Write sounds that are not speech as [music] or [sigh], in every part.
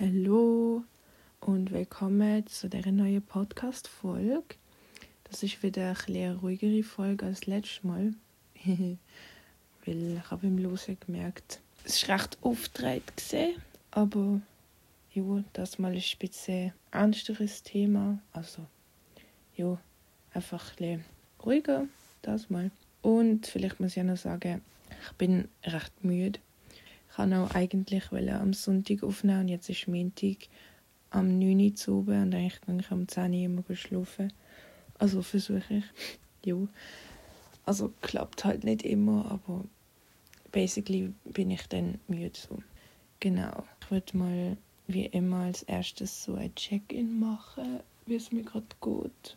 Hallo und willkommen zu dieser neuen Podcast-Folge. Das ist wieder eine ruhigere Folge als letztes Mal. [laughs] Weil ich habe im Losen gemerkt, es war recht aufgedreht gesehen, aber ja, das mal ist ein bisschen ernsteres Thema. Also, ja, einfach ein ruhiger, das mal. Und vielleicht muss ich auch noch sagen, ich bin recht müde kann auch eigentlich am Sonntag aufnehmen und jetzt ist Montag am 9 Uhr zu oben und eigentlich gehe ich am 10 Uhr immer schlafen. Also versuche ich. ja. Also klappt halt nicht immer, aber basically bin ich dann müde so. Genau. Ich würde mal wie immer als erstes so ein Check-in machen, wie es mir gerade geht.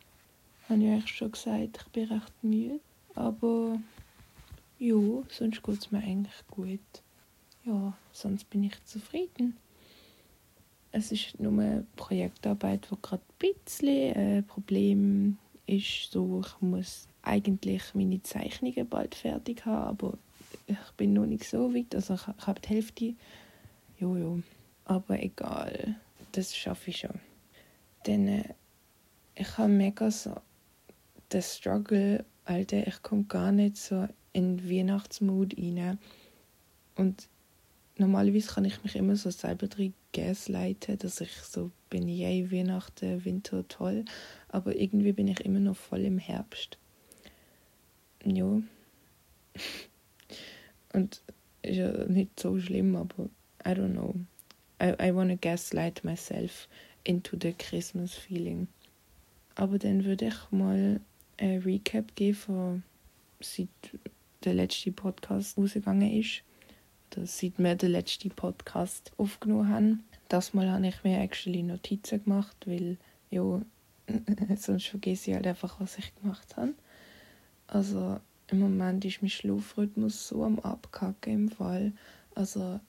Habe ich euch schon gesagt, ich bin recht müde. Aber ja, sonst geht es mir eigentlich gut ja, sonst bin ich zufrieden. Es ist nur eine Projektarbeit, wo gerade ein bisschen ein Problem ist. So, ich muss eigentlich meine Zeichnungen bald fertig haben, aber ich bin noch nicht so weit. Also ich, habe die Hälfte. Jojo. Aber egal. Das schaffe ich schon. Denn äh, ich habe mega so den Struggle, Alter, ich komme gar nicht so in Weihnachtsmut rein. Und normalerweise kann ich mich immer so selber drin gaslighten, dass ich so bin, yay, Weihnachten, Winter, toll. Aber irgendwie bin ich immer noch voll im Herbst. Ja. [laughs] Und ist ja nicht so schlimm, aber I don't know. I, I wanna gaslight myself into the Christmas feeling. Aber dann würde ich mal ein Recap geben seit der letzte Podcast rausgegangen ist seit wir den letzten Podcast aufgenommen haben. Das Mal habe ich mir actually Notizen gemacht, weil ja, [laughs] sonst vergesse ich halt einfach, was ich gemacht habe. Also im Moment ist mein Schlafrhythmus so am Abkacken im Fall. Also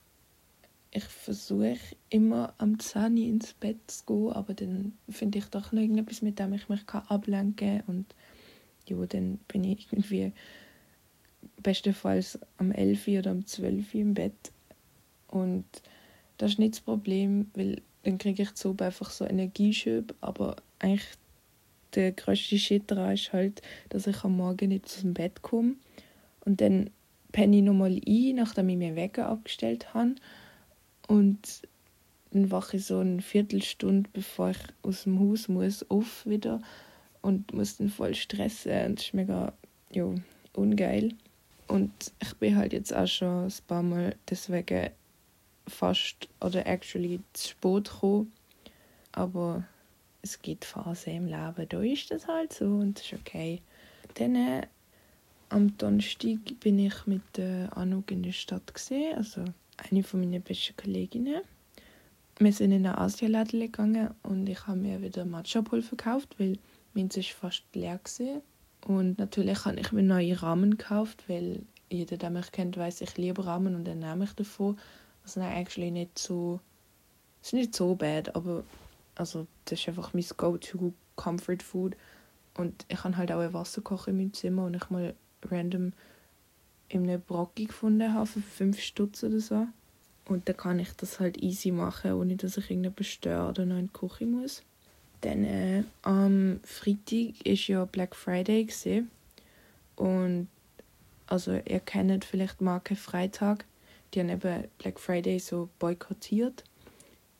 ich versuche immer am 10 Uhr ins Bett zu gehen, aber dann finde ich doch noch irgendetwas, mit dem ich mich ablenken kann. Und ja, dann bin ich irgendwie bestenfalls am 11 oder am 12 im Bett. Und das ist nicht das Problem, weil dann kriege ich so einfach so Energieschub. Aber eigentlich der größte Shit daran ist halt, dass ich am Morgen nicht aus dem Bett komme. Und dann penne ich nochmal ein, nachdem ich mir Wecker abgestellt habe. Und dann wache ich so eine Viertelstunde, bevor ich aus dem Haus muss, auf wieder. Und muss dann voll stressen. Und das ist mega ja, ungeil. Und ich bin halt jetzt auch schon ein paar Mal deswegen fast oder actually zu spät gekommen. Aber es gibt Phasen im Leben, da ist das halt so und das ist okay. Dann äh, am Donnerstag bin ich mit äh, Anuk in der Stadt gesehen, also eine von meinen besten Kolleginnen. Wir sind in eine Asialaden gegangen und ich habe mir wieder Matcha-Pulver gekauft, weil meins ist fast leer war. Und natürlich habe ich mir neue Rahmen gekauft, weil jeder, der mich kennt, weiß, ich liebe Ramen und dann nehme ich davon. Also nein, eigentlich nicht so, es ist nicht so bad, aber also das ist einfach mein Go-to Comfort Food. Und ich habe halt auch ein Wasserkocher in meinem Zimmer und ich mal random in einem Brocki gefunden habe für 5 Stutz oder so. Und dann kann ich das halt easy machen, ohne dass ich irgendetwas störe oder noch in die Küche muss. Dann äh, am Freitag war ja Black Friday. Gewesen. Und also ihr kennt vielleicht Marke Freitag. Die haben eben Black Friday so boykottiert.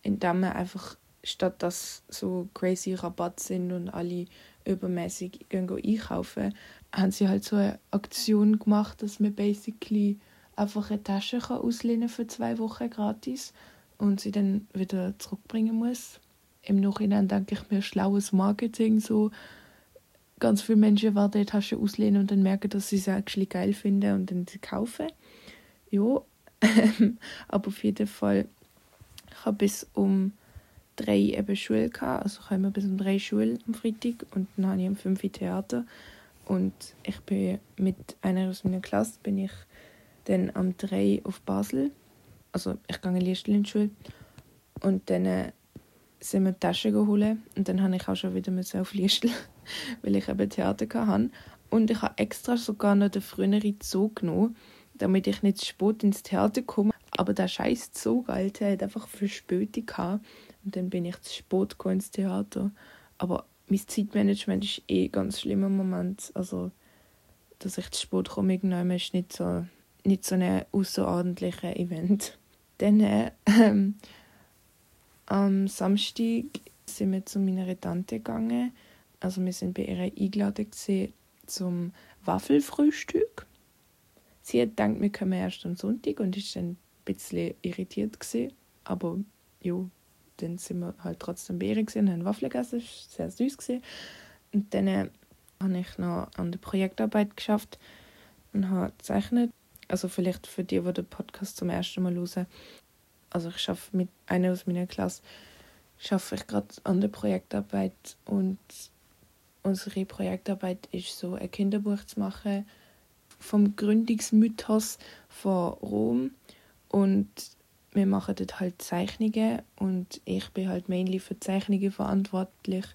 Indem man einfach, statt dass so crazy Rabatt sind und alle übermäßig einkaufen, haben sie halt so eine Aktion gemacht, dass man basically einfach eine Tasche auslehnen für zwei Wochen gratis und sie dann wieder zurückbringen muss im Nachhinein denke ich mir, schlaues Marketing, so. Ganz viele Menschen werden die Tasche auslehnen und dann merken, dass sie es actually geil finden und dann kaufen. Ja, [laughs] aber auf jeden Fall, ich habe bis um drei eben Schule gehabt, also ich habe bis um drei Schule am Freitag und dann habe ich um fünf Theater. Und ich bin mit einer aus meiner Klasse bin ich dann am drei auf Basel, also ich gehe in die Schule. Und dann äh, sind wir Taschen geholt und dann habe ich auch schon wieder auf Liestel, [laughs] weil ich eben Theater hatte. Und ich habe extra sogar noch den früheren Zug genommen, damit ich nicht zu spät ins Theater komme. Aber der scheiß Zug, Alter, hat einfach Verspätung gehabt. Und dann bin ich zu spät ins Theater. Aber mein Zeitmanagement ist eh ganz schlimm im Moment. Also, dass ich zu spät komme, ist nicht so, nicht so ein außerordentliches Event. Dann äh, [laughs] am Samstag sind wir zu meiner Tante gegangen. Also wir sind bei ihr eingeladen zum Waffelfrühstück. Sie hat gedacht, wir kommen erst am Sonntag und ist dann ein bisschen irritiert gewesen. Aber ja, dann sind wir halt trotzdem bei ihr und haben Waffeln gegessen. Das war sehr süß. Gewesen. Und dann äh, habe ich noch an der Projektarbeit geschafft und habe gezeichnet. Also vielleicht für die, die den Podcast zum ersten Mal hören. Also ich arbeite mit einer aus meiner Klasse schaffe ich gerade an der Projektarbeit und unsere Projektarbeit ist so ein Kinderbuch zu machen vom Gründungsmythos von Rom und wir machen dort halt Zeichnungen und ich bin halt mainly für Zeichnungen verantwortlich,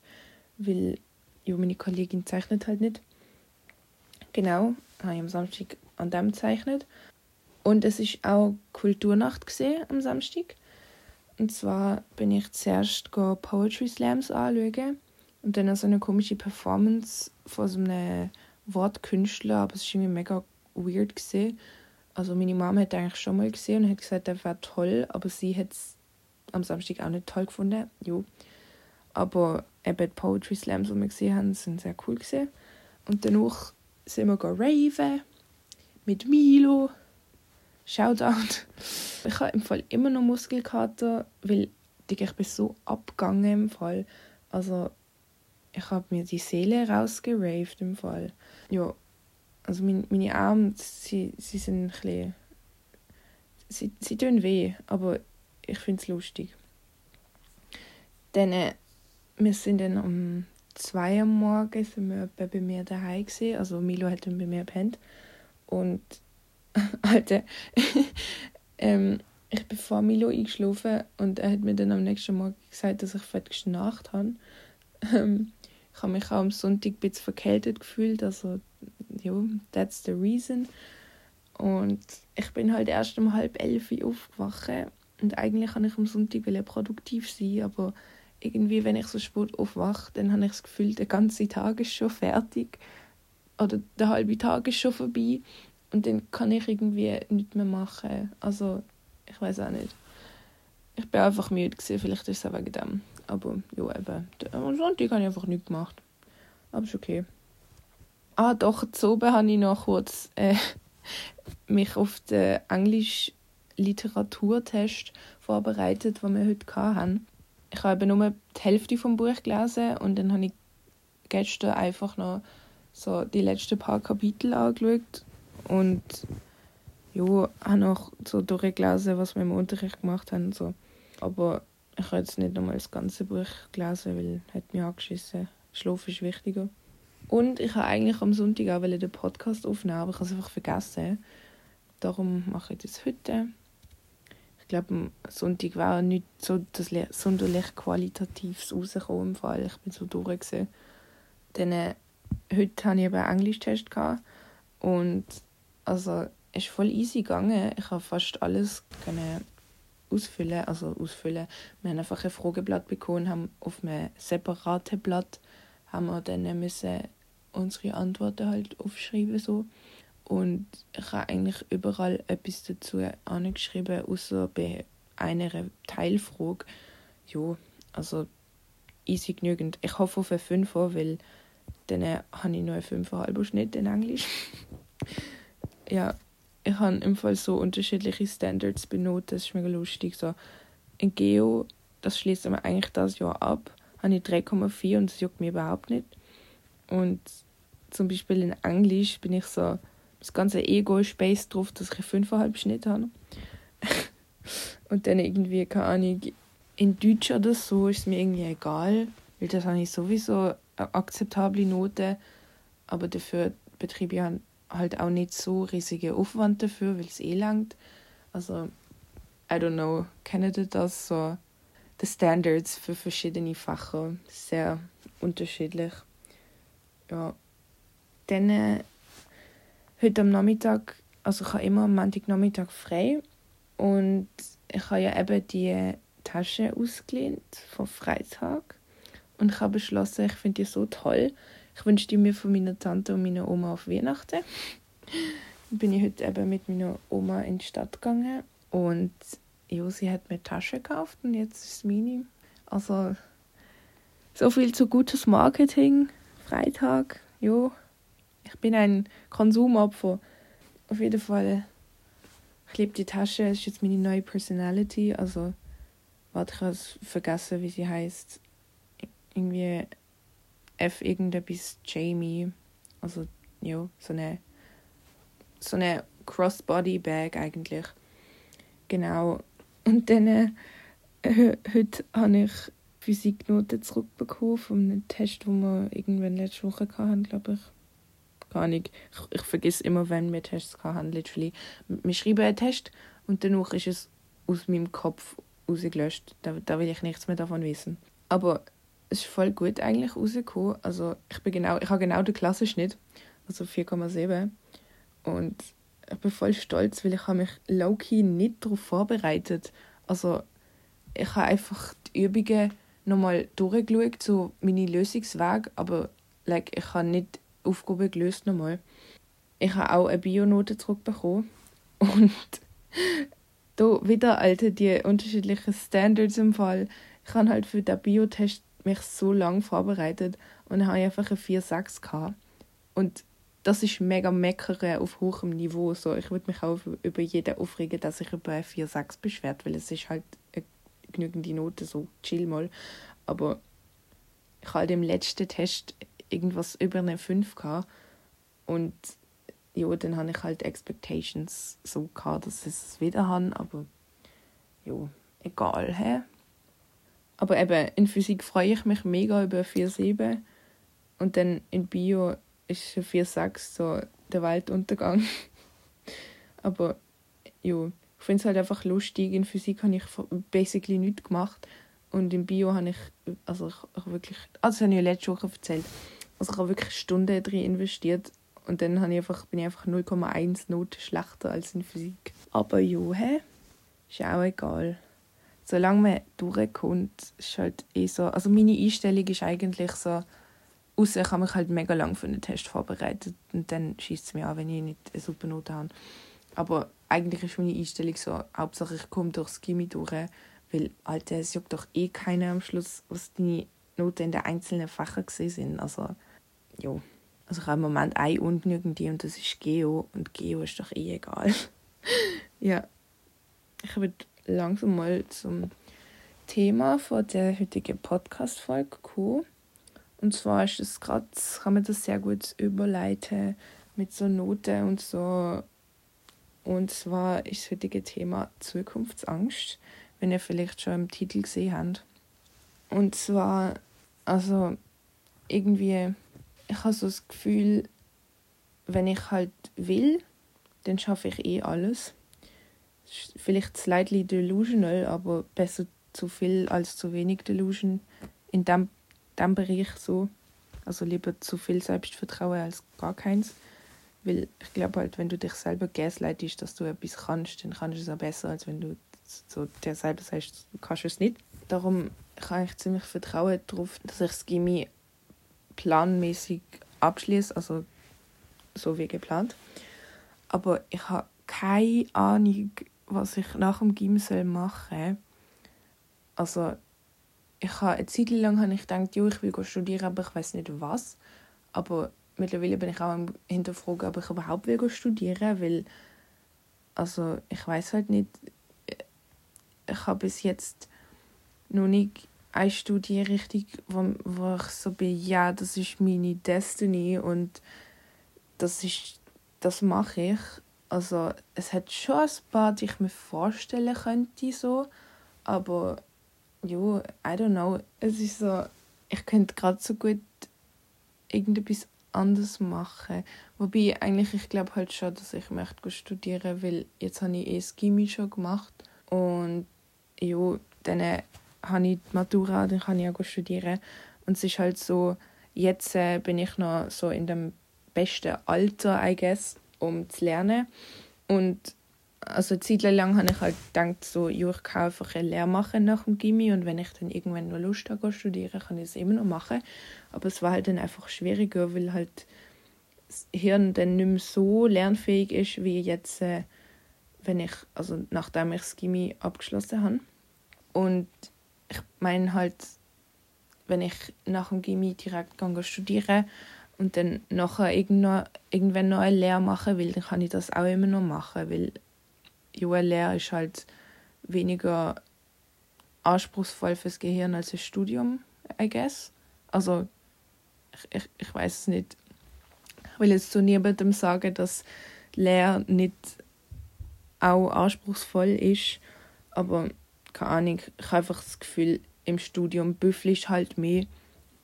weil ja, meine Kollegin zeichnet halt nicht. Genau, habe ich am Samstag an dem gezeichnet. Und es ist auch Kulturnacht am Samstag. Und zwar bin ich zuerst Poetry Slams anschauen und dann so eine komische Performance von so einem Wortkünstler, aber es war irgendwie mega weird gesehen. Also meine Mama hat eigentlich schon mal gesehen und hat gesagt, der wäre toll, aber sie hat es am Samstag auch nicht toll gefunden. Jo. Aber eben die Poetry Slams, die wir gesehen haben, sind sehr cool gesehen. Und danach sind wir raven mit Milo Shoutout. Ich habe im Fall immer noch Muskelkater, weil ich bin so abgegangen im Fall. Also ich habe mir die Seele rausgeraved im Fall. Ja, also meine, meine Arme, sie, sie sind ein bisschen... Sie, sie tun weh, aber ich finde es lustig. Dann, äh, wir sind dann um zwei Uhr morgens sind wir bei mir daheim gesehen. Also Milo hat dann bei mir gepennt. Und [laughs] Alter, [laughs] ähm, ich bin vor Milo eingeschlafen und er hat mir dann am nächsten Morgen gesagt, dass ich fett geschnarcht habe. Ähm, ich habe mich auch am Sonntag ein bisschen verkältet gefühlt, also ja, that's the reason. Und ich bin halt erst um halb elf aufgewacht und eigentlich kann ich am Sonntag produktiv sein, aber irgendwie, wenn ich so spät aufwache, dann habe ich das Gefühl, der ganze Tag ist schon fertig oder der halbe Tag ist schon vorbei und dann kann ich irgendwie nichts mehr machen. Also, ich weiß auch nicht. Ich bin einfach müde gewesen, vielleicht ist es auch wegen dem. Aber ja, eben. Am Sonntag habe ich einfach nichts gemacht. Aber ist okay. Ah, doch, zu oben habe ich noch kurz äh, [laughs] mich auf den Englisch-Literaturtest vorbereitet, den wir heute hatten. Ich habe nur die Hälfte vom Buch gelesen und dann habe ich gestern einfach noch so die letzten paar Kapitel angeschaut und ja, habe auch so durchgelesen, was wir im Unterricht gemacht haben. So. Aber ich habe jetzt nicht nochmal das ganze Buch gelesen, weil es mich angeschissen. Schlaf ist wichtiger. Und ich habe eigentlich am Sonntag auch den Podcast aufnehmen, aber ich habe es einfach vergessen. Darum mache ich das heute. Ich glaube, am Sonntag war nicht so das sonderlich qualitatives rausgekommen im Fall. Ich bin so durch. Dann, äh, heute hatte ich eben einen Englischtest und also ist voll easy gegangen. Ich habe fast alles können ausfüllen, also ausfüllen. Wir haben einfach ein Frageblatt bekommen, haben auf einem separaten Blatt haben wir dann müssen unsere Antworten halt aufschreiben so. Und ich habe eigentlich überall etwas dazu angeschrieben, außer bei einer Teilfrage. Ja, also easy genügend. Ich hoffe auf eine 5 weil dann habe ich noch einen 5,5 Schnitt in Englisch. [laughs] ja, ich habe im Fall so unterschiedliche Standards benutzt. Das ist mega lustig. So, in Geo, das schließt aber eigentlich das Jahr ab, habe ich 3,4 und das juckt mir überhaupt nicht. Und zum Beispiel in Englisch bin ich so das ganze Ego-Space drauf, dass ich 5,5 Schnitt habe. [laughs] und dann irgendwie, keine Ahnung, in Deutsch oder so ist es mir irgendwie egal, weil das habe ich sowieso eine akzeptable Note, aber dafür betreibe ich halt auch nicht so riesiger Aufwand dafür, weil es eh langt. Also, I don't know, kennt ihr das so? Die Standards für verschiedene Fächer sehr unterschiedlich. Ja. Dann äh, heute am Nachmittag, also ich habe immer am Montagnachmittag frei Und ich habe ja eben die Tasche ausgelehnt vom Freitag. Und ich habe beschlossen, ich finde die so toll. Ich wünsche die mir von meiner Tante und meiner Oma auf Weihnachten. Bin ich heute eben mit meiner Oma in die Stadt gegangen. Und ja, sie hat mir Tasche gekauft und jetzt ist es meine. Also, so viel zu gutes Marketing. Freitag, ja. Ich bin ein Konsumopfer. Auf jeden Fall. Ich liebe die Tasche. Es ist jetzt meine neue Personality. Also, warte, ich habe vergessen, wie sie heißt. Irgendwie F irgendetwas Jamie. Also, ja, so eine so eine Crossbody-Bag eigentlich. Genau. Und dann äh, [laughs] heute habe ich Physiknoten zurückbekommen von einem Test, den wir irgendwann letzte Woche hatten, glaube ich. Gar nicht. Ich, ich vergesse immer, wenn wir Tests hatten, literally. Wir schreiben einen Test und danach ist es aus meinem Kopf rausgelöscht. Da, da will ich nichts mehr davon wissen. Aber es ist voll gut eigentlich rausgekommen. Also ich bin genau, ich habe genau den Klassenschnitt, also 4,7. Und ich bin voll stolz, weil ich habe mich low-key nicht darauf vorbereitet. Also ich habe einfach die Übungen nochmal durchgeschaut, so meine Lösungswege, aber like, ich habe nicht Aufgaben gelöst nochmal. Ich habe auch eine Bionote zurückbekommen [laughs] und da wieder alte die unterschiedlichen Standards im Fall. Ich habe halt für den Biotest mich so lange vorbereitet und habe einfach eine 4,6 gehabt. Und das ist mega meckern auf hohem Niveau. So, ich würde mich auch über jeden aufregen, dass sich über 4,6 beschwert, weil es ist halt eine genügende Note, so chill mal. Aber ich hatte im letzten Test irgendwas über eine 5 gehabt. und ja, dann habe ich halt Expectations so gehabt, dass ich es wieder habe, aber ja, egal, hä? Aber eben, in Physik freue ich mich mega über 4,7 und dann in Bio ist ein 4,6 so der Weltuntergang. [laughs] Aber ja, ich finde es halt einfach lustig. In Physik habe ich basically nichts gemacht. Und im Bio habe ich, also ich, ich wirklich, also das habe ich ja letzte Woche erzählt, also ich habe wirklich Stunden drin investiert und dann habe ich einfach, bin ich einfach 0,1 Noten schlechter als in Physik. Aber ja, hä? ist auch egal. Solange man durchkommt, ist halt eh so, also meine Einstellung ist eigentlich so, Außer ich habe mich halt mega lang für einen Test vorbereitet und dann schießt es mir an, wenn ich nicht eine super Note habe. Aber eigentlich ist meine Einstellung so, Hauptsache ich komme durchs Gimmi durch, weil Alter, es juckt doch eh keiner am Schluss, was deine Noten in den einzelnen Fächern sind. Also, ja. Also ich habe im Moment eine ungenügende und das ist Geo und Geo ist doch eh egal. [laughs] ja. Ich würde langsam mal zum Thema von der heutigen Podcast-Folge kommen. Und zwar ist es gerade, kann man das sehr gut überleiten mit so Noten und so. Und zwar ist das heutige Thema Zukunftsangst, wenn ihr vielleicht schon im Titel gesehen habt. Und zwar, also irgendwie, ich habe so das Gefühl, wenn ich halt will, dann schaffe ich eh alles. Vielleicht slightly delusional, aber besser zu viel als zu wenig delusion. In dem diesem Bereich so. Also lieber zu viel Selbstvertrauen als gar keins. Weil ich glaube halt, wenn du dich selber gaslightest, dass du etwas kannst, dann kannst du es auch besser, als wenn du so dir selber sagst, du kannst es nicht. Darum kann ich ziemlich vertrauen darauf, dass ich das Gimmi planmäßig abschließe, also so wie geplant. Aber ich habe keine Ahnung, was ich nach dem Gym machen soll. Also ich habe eine Zeit lang habe ich gedacht, ja, ich will studieren, aber ich weiß nicht was. Aber mittlerweile bin ich auch am hinterfragen, ob ich überhaupt will studieren, weil also ich weiß halt nicht. Ich habe bis jetzt noch nicht eine Studienrichtung, wo, wo ich so bin, ja, das ist meine Destiny und das ist, das mache ich. Also es hat schon ein paar, die ich mir vorstellen könnte so, aber ja, I don't know. Es ist so, ich könnte gerade so gut irgendetwas anderes machen. Wobei eigentlich, ich glaube halt schon, dass ich möchte studieren weil jetzt habe ich eh das Gimmi schon gemacht. Und ja, dann habe ich die Matura, dann kann ich auch studieren. Und es ist halt so, jetzt äh, bin ich noch so in dem besten Alter, I guess, um zu lernen. Und also eine Zeit lang habe ich halt gedacht, so, ja, ich kann einfach eine Lehre machen nach dem Gimmi und wenn ich dann irgendwann noch Lust habe, studieren, kann ich es immer noch machen. Aber es war halt dann einfach schwieriger, weil halt das Hirn dann nicht mehr so lernfähig ist, wie jetzt, äh, wenn ich, also nachdem ich das Gimmi abgeschlossen habe. Und ich meine halt, wenn ich nach dem Gimmi direkt studieren und dann nachher irgendwann noch eine Lehre machen will, dann kann ich das auch immer noch machen, weil ja, Lehre ist halt weniger anspruchsvoll fürs Gehirn als ein Studium, I guess. Also, ich, ich, ich weiß es nicht. Ich will jetzt zu niemandem sagen, dass Lehre nicht auch anspruchsvoll ist, aber keine Ahnung, ich habe einfach das Gefühl, im Studium büffelst halt mehr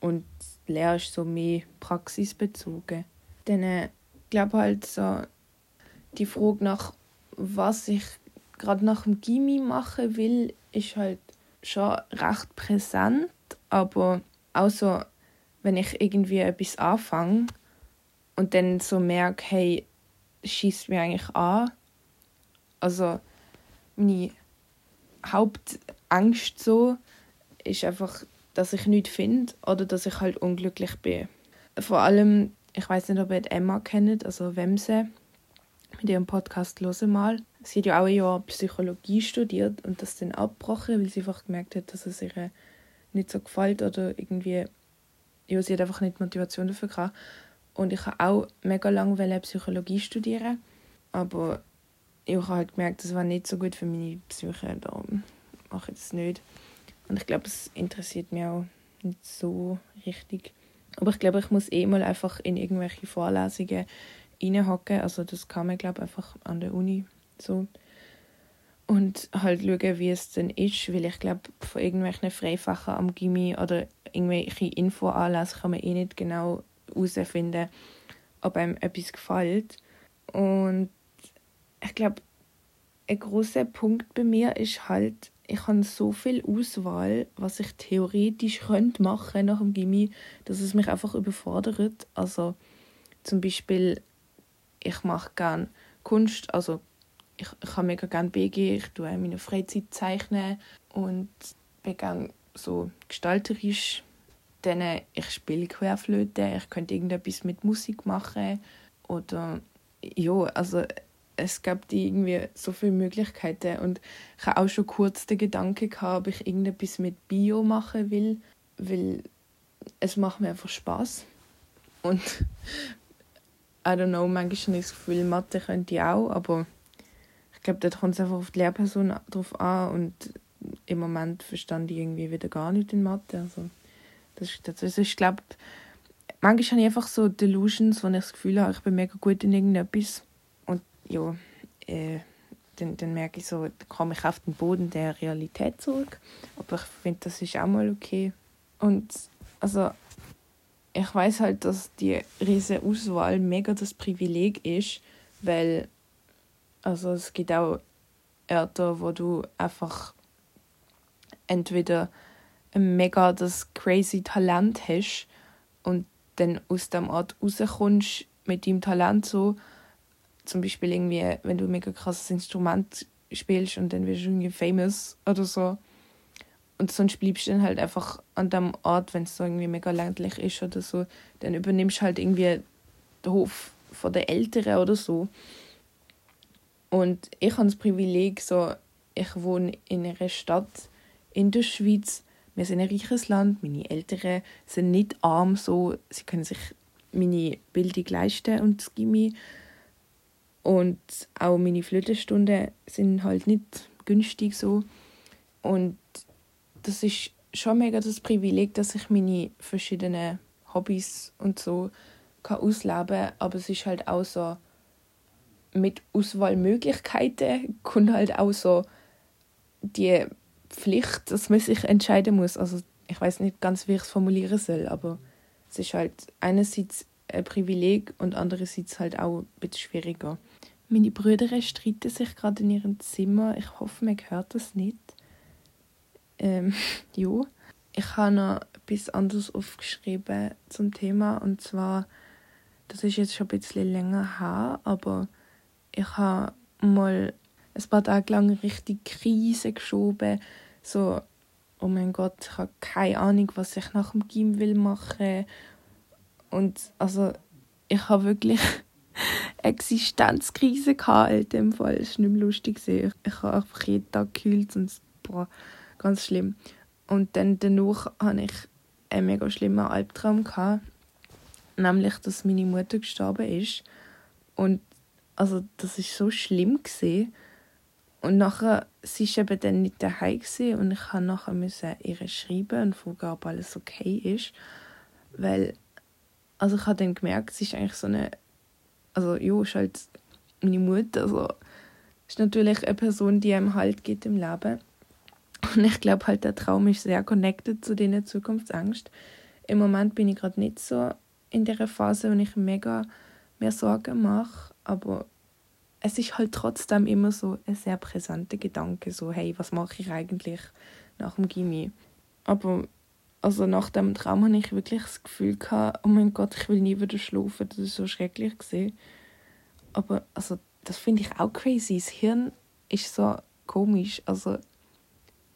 und Lehre ist so mehr praxisbezogen. Dann äh, ich glaube halt so die Frage nach was ich gerade nach dem Gimmi machen will, ist halt schon recht präsent, aber auch so, wenn ich irgendwie etwas anfange und dann so merke, hey, schießt mir eigentlich an. Also meine Hauptangst so ist einfach, dass ich nichts finde oder dass ich halt unglücklich bin. Vor allem, ich weiß nicht, ob ihr Emma kennt, also Wemse mit ihrem Podcast «Höre mal». Sie hat ja auch ein Jahr Psychologie studiert und das dann abgebrochen, weil sie einfach gemerkt hat, dass es ihr nicht so gefällt oder irgendwie, ja, sie hat einfach nicht Motivation dafür gehabt. Und ich habe auch mega lange Psychologie studieren, aber ich habe halt gemerkt, das war nicht so gut für meine Psyche, darum mache ich das nicht. Und ich glaube, es interessiert mich auch nicht so richtig. Aber ich glaube, ich muss eh mal einfach in irgendwelche Vorlesungen reinhocken. Also das kann man, glaube einfach an der Uni so. Und halt schauen, wie es dann ist, weil ich glaube, von irgendwelchen Freifächern am Gimmi oder irgendwelche Infoanlässe kann man eh nicht genau herausfinden, ob einem etwas gefällt. Und ich glaube, ein großer Punkt bei mir ist halt, ich habe so viel Auswahl, was ich theoretisch könnte machen nach dem Gimmi, dass es mich einfach überfordert. Also zum Beispiel ich mache gerne Kunst, also ich, ich habe mega gerne BG, ich tue in meiner Freizeit zeichnen und bin gerne so gestalterisch. Dann, ich spiele Querflöte, ich könnte irgendetwas mit Musik machen oder ja, also es gab irgendwie so viele Möglichkeiten und ich habe auch schon kurz den Gedanken gehabt, ob ich irgendetwas mit Bio machen will, weil es macht mir einfach Spaß und [laughs] I don't know, manchmal habe ich das Gefühl, Mathe könnte ich auch, aber ich glaube, da kommt es einfach auf die Lehrperson drauf an und im Moment verstand ich irgendwie wieder gar nicht in Mathe. Also, das ist, das ist ich glaube, manchmal habe ich einfach so Delusions, wo ich das Gefühl habe, ich bin mega gut in irgendetwas ja, äh, dann, dann merke ich so, dann komme ich auf den Boden der Realität zurück. Aber ich finde, das ist auch mal okay. Und also ich weiß halt, dass die riesige Auswahl mega das Privileg ist, weil also es gibt auch Orte, wo du einfach entweder ein mega das crazy Talent hast und dann aus dem Ort rauskommst mit deinem Talent so zum Beispiel irgendwie, wenn du ein mega krasses Instrument spielst und dann wirst du irgendwie famous oder so und sonst bleibst du dann halt einfach an dem Ort, wenn es so irgendwie mega ländlich ist oder so, dann übernimmst du halt irgendwie den Hof von den Eltern oder so. Und ich habe das Privileg, so, ich wohne in einer Stadt in der Schweiz. Wir sind ein reiches Land, meine Eltern sind nicht arm, so, sie können sich meine Bildung leisten und das Gimmi. Und auch meine Flötenstunden sind halt nicht günstig so. Und das ist schon mega das Privileg, dass ich meine verschiedenen Hobbys und so kann ausleben. Aber es ist halt auch so, mit Auswahlmöglichkeiten kommt halt auch so die Pflicht, dass man sich entscheiden muss. Also ich weiß nicht ganz, wie ich es formulieren soll, aber es ist halt einerseits ein Privileg und andererseits halt auch ein bisschen schwieriger. Meine Brüder streiten sich gerade in ihrem Zimmer. Ich hoffe, man hört das nicht. Ähm, [laughs] ja. Ich habe noch etwas anderes aufgeschrieben zum Thema und zwar, das ist jetzt schon ein bisschen länger her, aber ich habe mal ein paar Tage lang richtig Krise geschoben. So, oh mein Gott, ich habe keine Ahnung, was ich nach dem Gym will machen. Und also, ich habe wirklich Existenzkrise gehabt in dem Fall. Es war nicht mehr lustig. Ich, habe einfach jeden Tag gekühlt und boah, ganz schlimm. Und dann danach hatte ich einen mega schlimmen Albtraum. Gehabt, nämlich, dass meine Mutter gestorben ist. Und also, das ist so schlimm gesehen. Und nachher, sie war eben dann nicht daheim und ich musste nachher müssen ihr schreiben und fragen, ob alles okay ist. Weil, also ich habe dann gemerkt, sie ist eigentlich so eine, also ja, ist halt meine Mutter, also ist natürlich eine Person, die einem Halt gibt im Leben. Und ich glaube halt, der Traum ist sehr connected zu diesen Zukunftsängst. Im Moment bin ich gerade nicht so in der Phase, wo ich mega mehr Sorgen mache, aber es ist halt trotzdem immer so ein sehr präsenter Gedanke, so hey, was mache ich eigentlich nach dem Gimmi? Aber also nach dem Traum hatte ich wirklich das Gefühl gehabt, oh mein Gott, ich will nie wieder schlafen, das ist so schrecklich gesehen. Aber also das finde ich auch crazy. Das Hirn ist so komisch. Also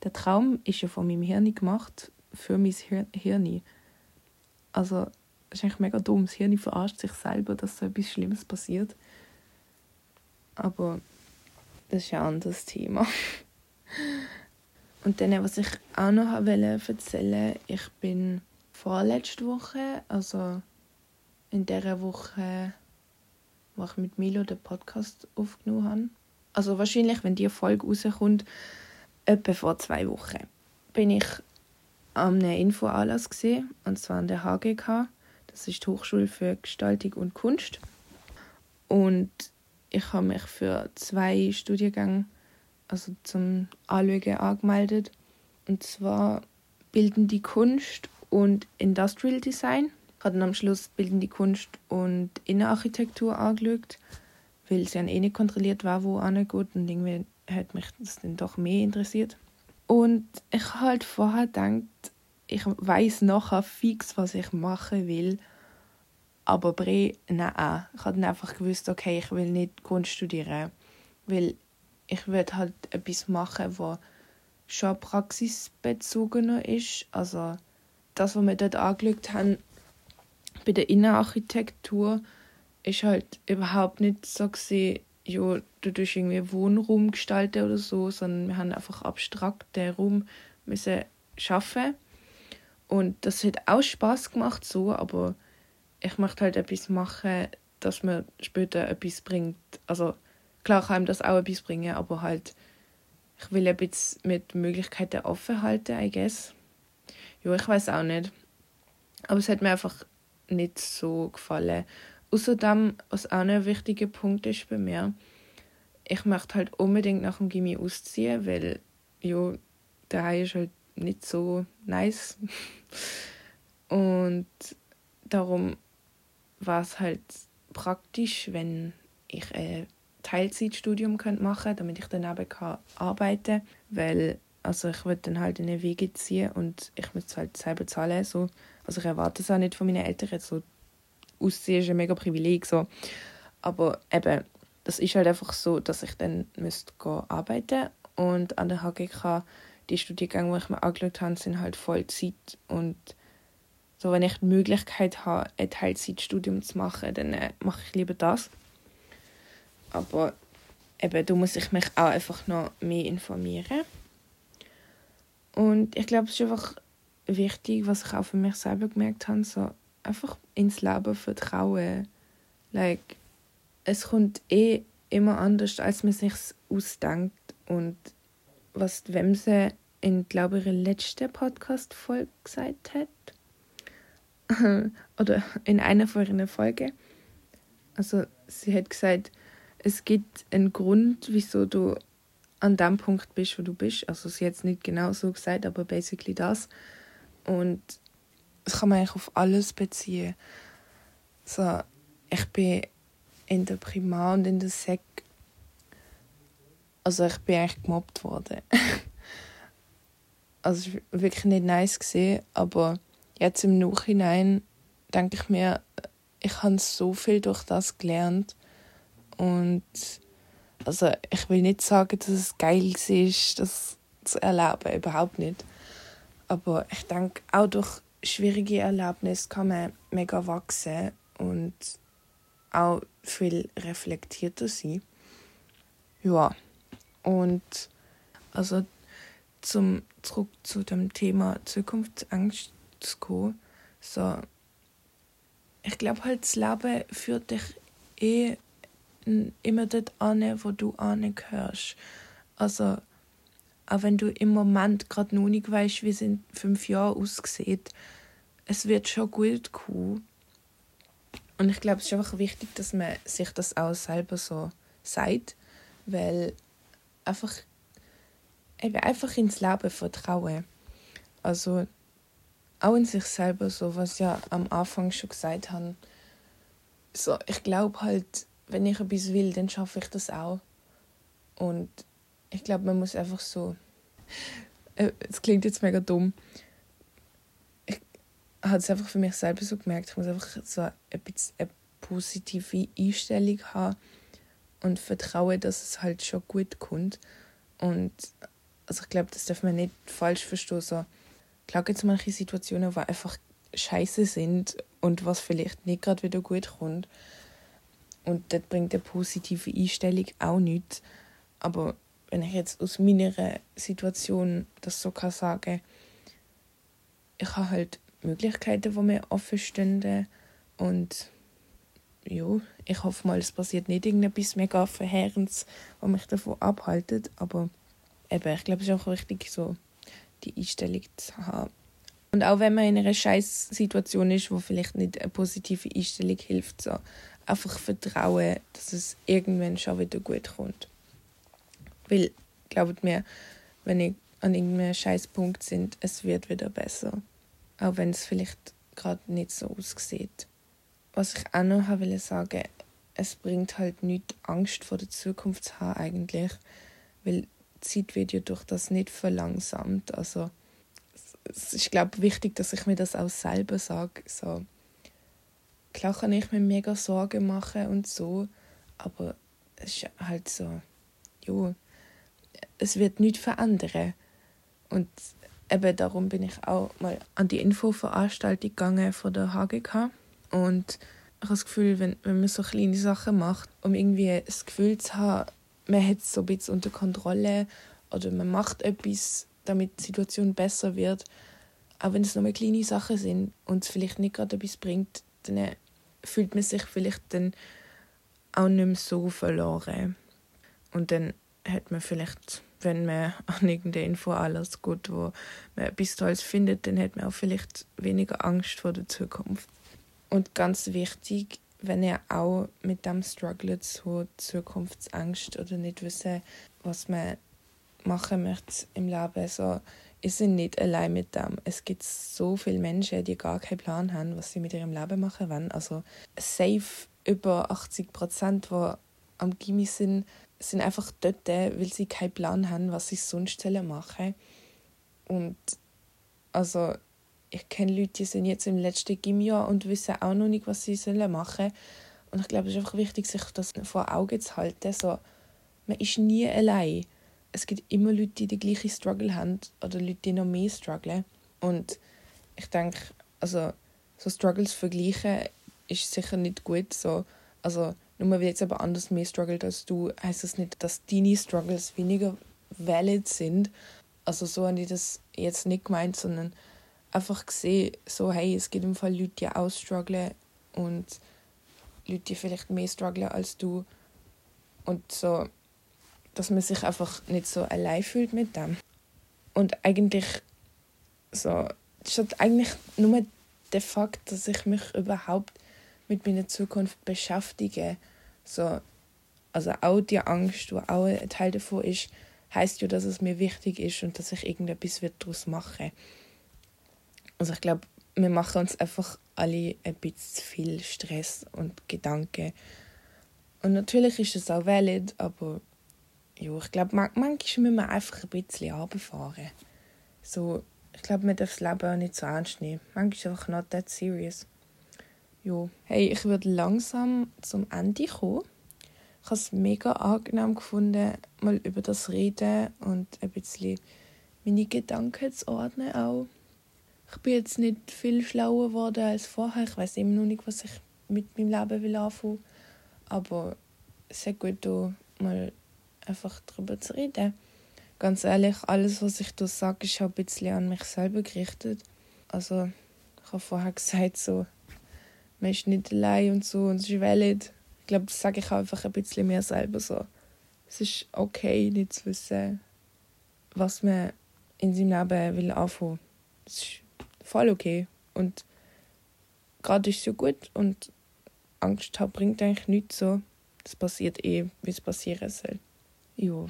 der Traum ist ja von meinem Hirn gemacht für mein Hirn. Also das ist eigentlich mega dumm. Das Hirn verarscht sich selber, dass so etwas Schlimmes passiert. Aber das ist ein anderes Thema. [laughs] Und dann, was ich auch noch erzählen wollte, ich bin vorletzte Woche, also in der Woche, wo ich mit Milo den Podcast aufgenommen habe, also wahrscheinlich, wenn die Folge rauskommt, etwa vor zwei Wochen, bin ich an einem Infoanlass gesehen, und zwar an der HGK. Das ist die Hochschule für Gestaltung und Kunst. Und ich habe mich für zwei Studiengänge also zum Anschauen angemeldet. Und zwar Bildende Kunst und Industrial Design. Ich habe dann am Schluss Bildende Kunst und Innenarchitektur angeschaut, weil es ja eh nicht kontrolliert war, wo angeht. Und irgendwie hat mich das dann doch mehr interessiert. Und ich habe halt vorher gedacht, ich weiß nachher fix, was ich machen will. Aber Bre, nein. Ich habe dann einfach gewusst, okay, ich will nicht Kunst studieren. Weil ich will halt etwas machen, was schon praxisbezogener ist. Also das, was wir dort angeschaut haben, bei der Innenarchitektur, ist halt überhaupt nicht so gesehen, ja, du tust irgendwie Wohnraum gestalten oder so, sondern wir haben einfach abstrakt den Raum müssen schaffen und das hat auch Spaß gemacht so, aber ich möchte halt etwas machen, das mir später etwas bringt. Also klar kann ihm das auch etwas bringen, aber halt ich will ein bisschen mit Möglichkeiten offen halten, I guess. Ja, ich weiß auch nicht. Aber es hat mir einfach nicht so gefallen. Außerdem, was auch ein wichtiger Punkt ist bei mir, ich möchte halt unbedingt nach dem Gimmi ausziehen, weil ja, der ist halt nicht so nice. [laughs] Und darum war es halt praktisch, wenn ich ein Teilzeitstudium machen könnte, damit ich daneben kann arbeiten kann, weil also ich würde dann halt in eine Wege ziehen und ich muss es halt selber zahlen. So. Also ich erwarte es auch nicht von meinen Eltern. So, ausziehen ist ein mega Privileg. So. Aber eben, das ist halt einfach so, dass ich dann müsste arbeiten und an der HGK die Studiengänge, die ich mir angeschaut habe, sind halt Vollzeit und so, wenn ich die Möglichkeit habe, ein Teilzeitstudium zu machen, dann äh, mache ich lieber das. Aber eben, da muss ich mich auch einfach noch mehr informieren. Und ich glaube, es ist einfach wichtig, was ich auch für mich selber gemerkt habe, so einfach ins Leben vertrauen. Like, es kommt eh immer anders, als man sich ausdenkt. Und was die Wemse in, glaube ich, ihrer letzten Podcast-Folge gesagt hat, [laughs] oder in einer von ihren Folgen. Also sie hat gesagt, es gibt einen Grund, wieso du an dem Punkt bist, wo du bist. Also sie hat es nicht genau so gesagt, aber basically das. Und das kann man eigentlich auf alles beziehen. So, ich bin in der Primar und in der Sek also ich bin eigentlich gemobbt worden. [laughs] also es war wirklich nicht nice gesehen, aber jetzt im Nachhinein denke ich mir, ich habe so viel durch das gelernt und Also ich will nicht sagen, dass es geil ist, das zu erleben, überhaupt nicht. Aber ich denke, auch durch schwierige Erlebnisse kann man mega wachsen und auch viel reflektierter sein. Ja, und also zum zurück zu dem Thema Zukunftsangst zu kommen, so ich glaube halt das Leben führt dich eh immer dort an, wo du angehörst. Also auch wenn du im Moment gerade noch nicht weißt, wie es in fünf Jahren aussieht, es wird schon gut kommen. Und ich glaube, es ist einfach wichtig, dass man sich das auch selber so sagt, weil einfach, eben einfach ins Leben vertrauen. Also auch in sich selber, so was ja am Anfang schon gesagt haben. So, ich glaube halt, wenn ich etwas will, dann schaffe ich das auch. Und ich glaube, man muss einfach so. Äh, es klingt jetzt mega dumm. Ich habe es einfach für mich selber so gemerkt. Ich muss einfach so ein bisschen eine positive Einstellung haben und vertrauen, dass es halt schon gut kommt. Und also ich glaube, das darf man nicht falsch verstehen. So, klar gibt es manche Situationen, die einfach scheiße sind und was vielleicht nicht gerade wieder gut kommt. Und das bringt eine positive Einstellung auch nichts. Aber wenn ich jetzt aus meiner Situation das so kann sagen ich habe halt Möglichkeiten, die mir offen stehen und ja, ich hoffe mal, es passiert nicht irgendetwas mega Verheerendes, was mich davon abhaltet, aber eben, ich glaube, es ist auch wichtig, so die Einstellung zu haben. Und auch wenn man in einer scheiß Situation ist, wo vielleicht nicht eine positive Einstellung hilft, so einfach vertrauen, dass es irgendwann schon wieder gut kommt. Weil, glaubt mir, wenn ich an irgendeinem Scheißpunkt sind, es wird wieder besser. Auch wenn es vielleicht gerade nicht so aussieht. Was ich auch noch will sagen, es bringt halt nicht Angst vor der Zukunft zu haben eigentlich, weil die Zeit wird ja durch das nicht verlangsamt. Also es ist glaube wichtig, dass ich mir das auch selber sage. So, klar kann ich mir mega Sorgen machen und so, aber es ist halt so, ja, es wird nichts verändern. Und eben darum bin ich auch mal an die Infoveranstaltung gegangen von der HGK. Und ich habe das Gefühl, wenn, wenn man so kleine Sachen macht, um irgendwie das Gefühl zu haben, man hat es so ein bisschen unter Kontrolle oder man macht etwas, damit die Situation besser wird, auch wenn es nur kleine Sachen sind und es vielleicht nicht gerade etwas bringt, dann fühlt man sich vielleicht dann auch nicht mehr so verloren. Und dann hat man vielleicht, wenn man [laughs] an irgendeiner Info alles gut, wo man etwas Tolles findet, dann hat man auch vielleicht weniger Angst vor der Zukunft. Und ganz wichtig, wenn ihr auch mit dem struggelt, so Zukunftsangst oder nicht wissen, was man machen möchte im Leben, so, ihr seid nicht allein mit dem. Es gibt so viele Menschen, die gar keinen Plan haben, was sie mit ihrem Leben machen wollen. Also safe über 80 Prozent, die am Gimmi sind, sind einfach dort, weil sie keinen Plan haben, was sie sonst machen Und also ich kenne Leute, die sind jetzt im letzten Gimjahr und wissen auch noch nicht, was sie sollen machen Und ich glaube, es ist einfach wichtig, sich das vor Augen zu halten. So, man ist nie allein. Es gibt immer Leute, die den gleichen Struggle haben oder Leute, die noch mehr strugglen. Und ich denke, also so Struggles vergleichen ist sicher nicht gut. So, also nur weil jetzt aber anders mehr struggelt als du, heißt das nicht, dass deine Struggles weniger valid sind. Also so habe ich das jetzt nicht gemeint, sondern einfach gesehen, so hey, es gibt im Fall Leute, die auch strugglen und Leute, die vielleicht mehr strugglen als du. Und so, dass man sich einfach nicht so allein fühlt mit dem. Und eigentlich so, das ist eigentlich nur der Fakt, dass ich mich überhaupt mit meiner Zukunft beschäftige. So, also auch die Angst, die auch ein Teil davon ist, heißt ja, dass es mir wichtig ist und dass ich irgendetwas daraus mache. Also ich glaube, wir machen uns einfach alle ein bisschen viel Stress und Gedanken. Und natürlich ist es auch valid, aber ja, ich glaube, manchmal müssen wir einfach ein bisschen runterfahren. So, ich glaube, man darf das Leben auch nicht so ernst nehmen. Manchmal ist es einfach not that serious. Ja. Hey, ich würde langsam zum Ende kommen. habe es mega angenehm gefunden, mal über das reden und ein bisschen meine Gedanken zu ordnen auch. Ich bin jetzt nicht viel schlauer geworden als vorher. Ich weiß immer noch nicht, was ich mit meinem Leben will anfangen. Aber es ist gut, mal einfach darüber zu reden. Ganz ehrlich, alles, was ich da sage, ist auch ein bisschen an mich selber gerichtet. Also, ich habe vorher gesagt, so, man ist nicht allein und so, und es ist valid. Ich glaube, das sage ich einfach ein bisschen mir selber so. Es ist okay, nicht zu wissen, was man in seinem Leben will anfangen. Das ist voll okay. Und gerade ist es ja gut und Angst haben bringt eigentlich nichts so. Das passiert eh, wie es passieren soll. Ja.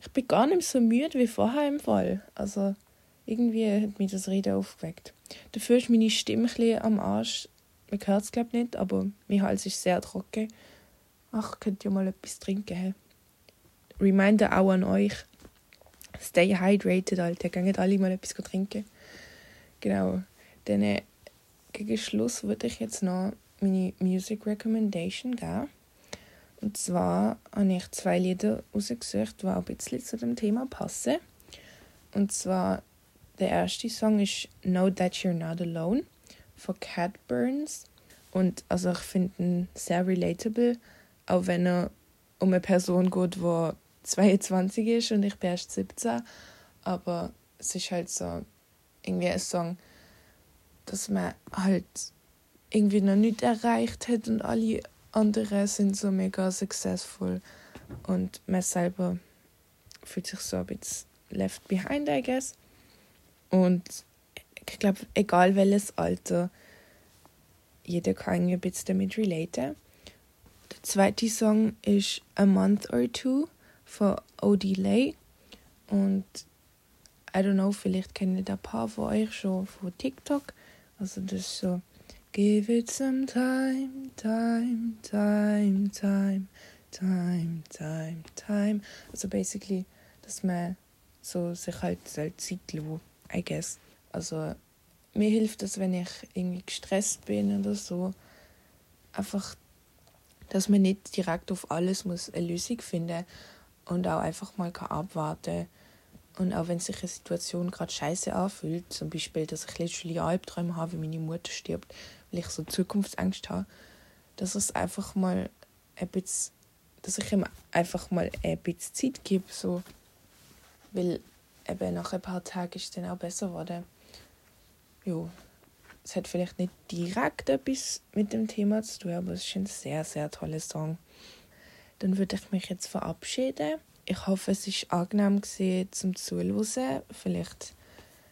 Ich bin gar nicht so müde wie vorher im Fall. Also irgendwie hat mich das Reden aufgeweckt. Dafür ist meine Stimme ein am Arsch. Man hört es glaube nicht, aber mein Hals ist sehr trocken. Ach, könnt ihr mal etwas trinken? Reminder auch an euch. Stay hydrated, Alter. Geht alle mal etwas trinken. Genau. Dann äh, gegen Schluss würde ich jetzt noch meine Music Recommendation geben. Und zwar habe ich zwei Lieder rausgesucht, die auch ein bisschen zu dem Thema passen. Und zwar der erste Song ist Know That You're Not Alone von Cat Burns. Und also ich finde ihn sehr relatable, auch wenn er um eine Person geht, die 22 ist und ich bin erst 17. Aber es ist halt so irgendwie ein Song, dass man halt irgendwie noch nicht erreicht hat und alle anderen sind so mega successful und man selber fühlt sich so ein bisschen left behind, I guess. Und ich glaube, egal welches Alter, jeder kann ein bisschen damit relaten. Der zweite Song ist A Month or Two von O.D. Lay. Und I don't know, vielleicht kennen ein paar von euch schon von TikTok. Also das ist so Give it some time, time, time, time, time, time, time. Also basically, dass man so sich halt Zeit lassen, I guess. Also mir hilft es, wenn ich irgendwie gestresst bin oder so, einfach, dass man nicht direkt auf alles muss eine Lösung finden und auch einfach mal abwarten und auch wenn sich eine Situation gerade scheiße anfühlt, zum Beispiel, dass ich letztlich Albträume habe, wie meine Mutter stirbt, weil ich so Zukunftsangst habe, dass es einfach mal ein bisschen, dass ich ihm einfach mal ein bisschen Zeit gebe, so, weil eben nach ein paar Tagen ist es dann auch besser geworden. Ja, es hat vielleicht nicht direkt etwas mit dem Thema zu tun, aber es ist ein sehr, sehr toller Song. Dann würde ich mich jetzt verabschieden. Ich hoffe, es war angenehm zum Zuhören. Vielleicht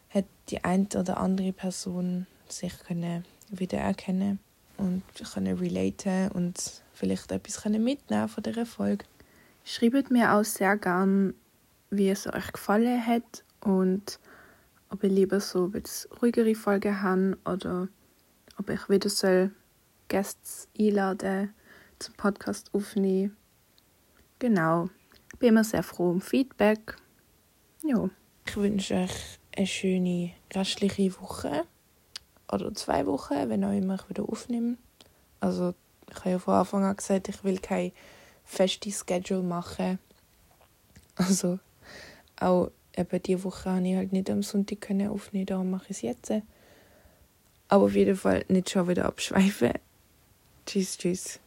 hat die eine oder andere Person sich können wiedererkennen und können relaten und vielleicht etwas können mitnehmen von dieser Folge. Schreibt mir auch sehr gern, wie es euch gefallen hat und ob ihr lieber so bisschen ruhigere Folgen habt oder ob ich wieder soll Gäste einladen zum Podcast aufnehmen. Genau. Ich bin immer sehr froh um Feedback. Ja. Ich wünsche euch eine schöne restliche Woche oder zwei Wochen, wenn auch immer ich wieder aufnehme. Also ich habe ja von Anfang an gesagt, ich will kein festes Schedule machen. Also auch eben diese Woche habe ich halt nicht am Sonntag können aufnehmen, darum mache ich es jetzt. Aber auf jeden Fall nicht schon wieder abschweifen. Tschüss, tschüss.